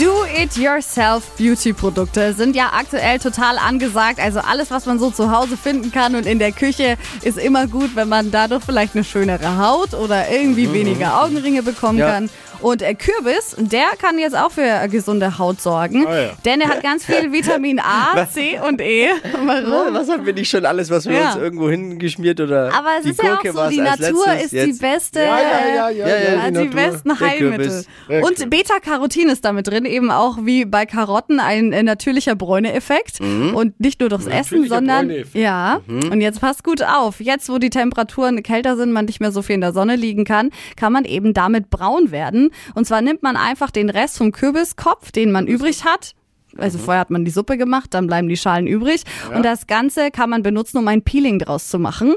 Do-it-yourself-Beauty-Produkte sind ja aktuell total angesagt. Also alles, was man so zu Hause finden kann und in der Küche, ist immer gut, wenn man dadurch vielleicht eine schönere Haut oder irgendwie weniger Augenringe bekommen Ja. kann. Und äh, Kürbis, der kann jetzt auch für äh, gesunde Haut sorgen, Ah, ja. denn er hat ganz viel Vitamin A, C und E. Warum? Was haben wir nicht schon alles, was wir Ja. uns irgendwo hingeschmiert oder Aber es die ist ja auch Gurke so, die Natur ist die jetzt. beste, Ja, ja, ja, äh, ja. Die Natur, besten Heilmittel. Und Beta-Carotin ist damit drin, eben auch wie bei Karotten ein äh, natürlicher Bräuneeffekt. Und nicht nur durchs Essen, sondern ja. Und jetzt passt gut auf. Jetzt, wo die Temperaturen kälter sind, man nicht mehr so viel in der Sonne liegen kann, kann man eben damit braun werden. Und zwar nimmt man einfach den Rest vom Kürbiskopf, den man übrig hat. Also vorher hat man die Suppe gemacht, dann bleiben die Schalen übrig. Und das Ganze kann man benutzen, um ein Peeling draus zu machen.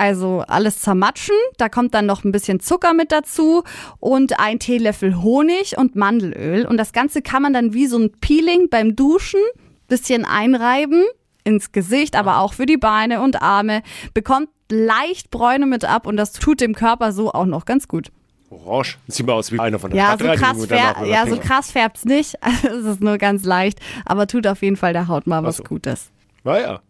Also alles zermatschen, da kommt dann noch ein bisschen Zucker mit dazu und ein Teelöffel Honig und Mandelöl. Und das Ganze kann man dann wie so ein Peeling beim Duschen bisschen einreiben ins Gesicht, aber auch für die Beine und Arme. Bekommt leicht Bräune mit ab und das tut dem Körper so auch noch ganz gut. Orange. Sieht mal aus wie einer von der Ja, so krass, und danach fär wird er ja, so krass färbt's nicht. Es ist nur ganz leicht, aber tut auf jeden Fall der Haut mal was so. Gutes. Naja.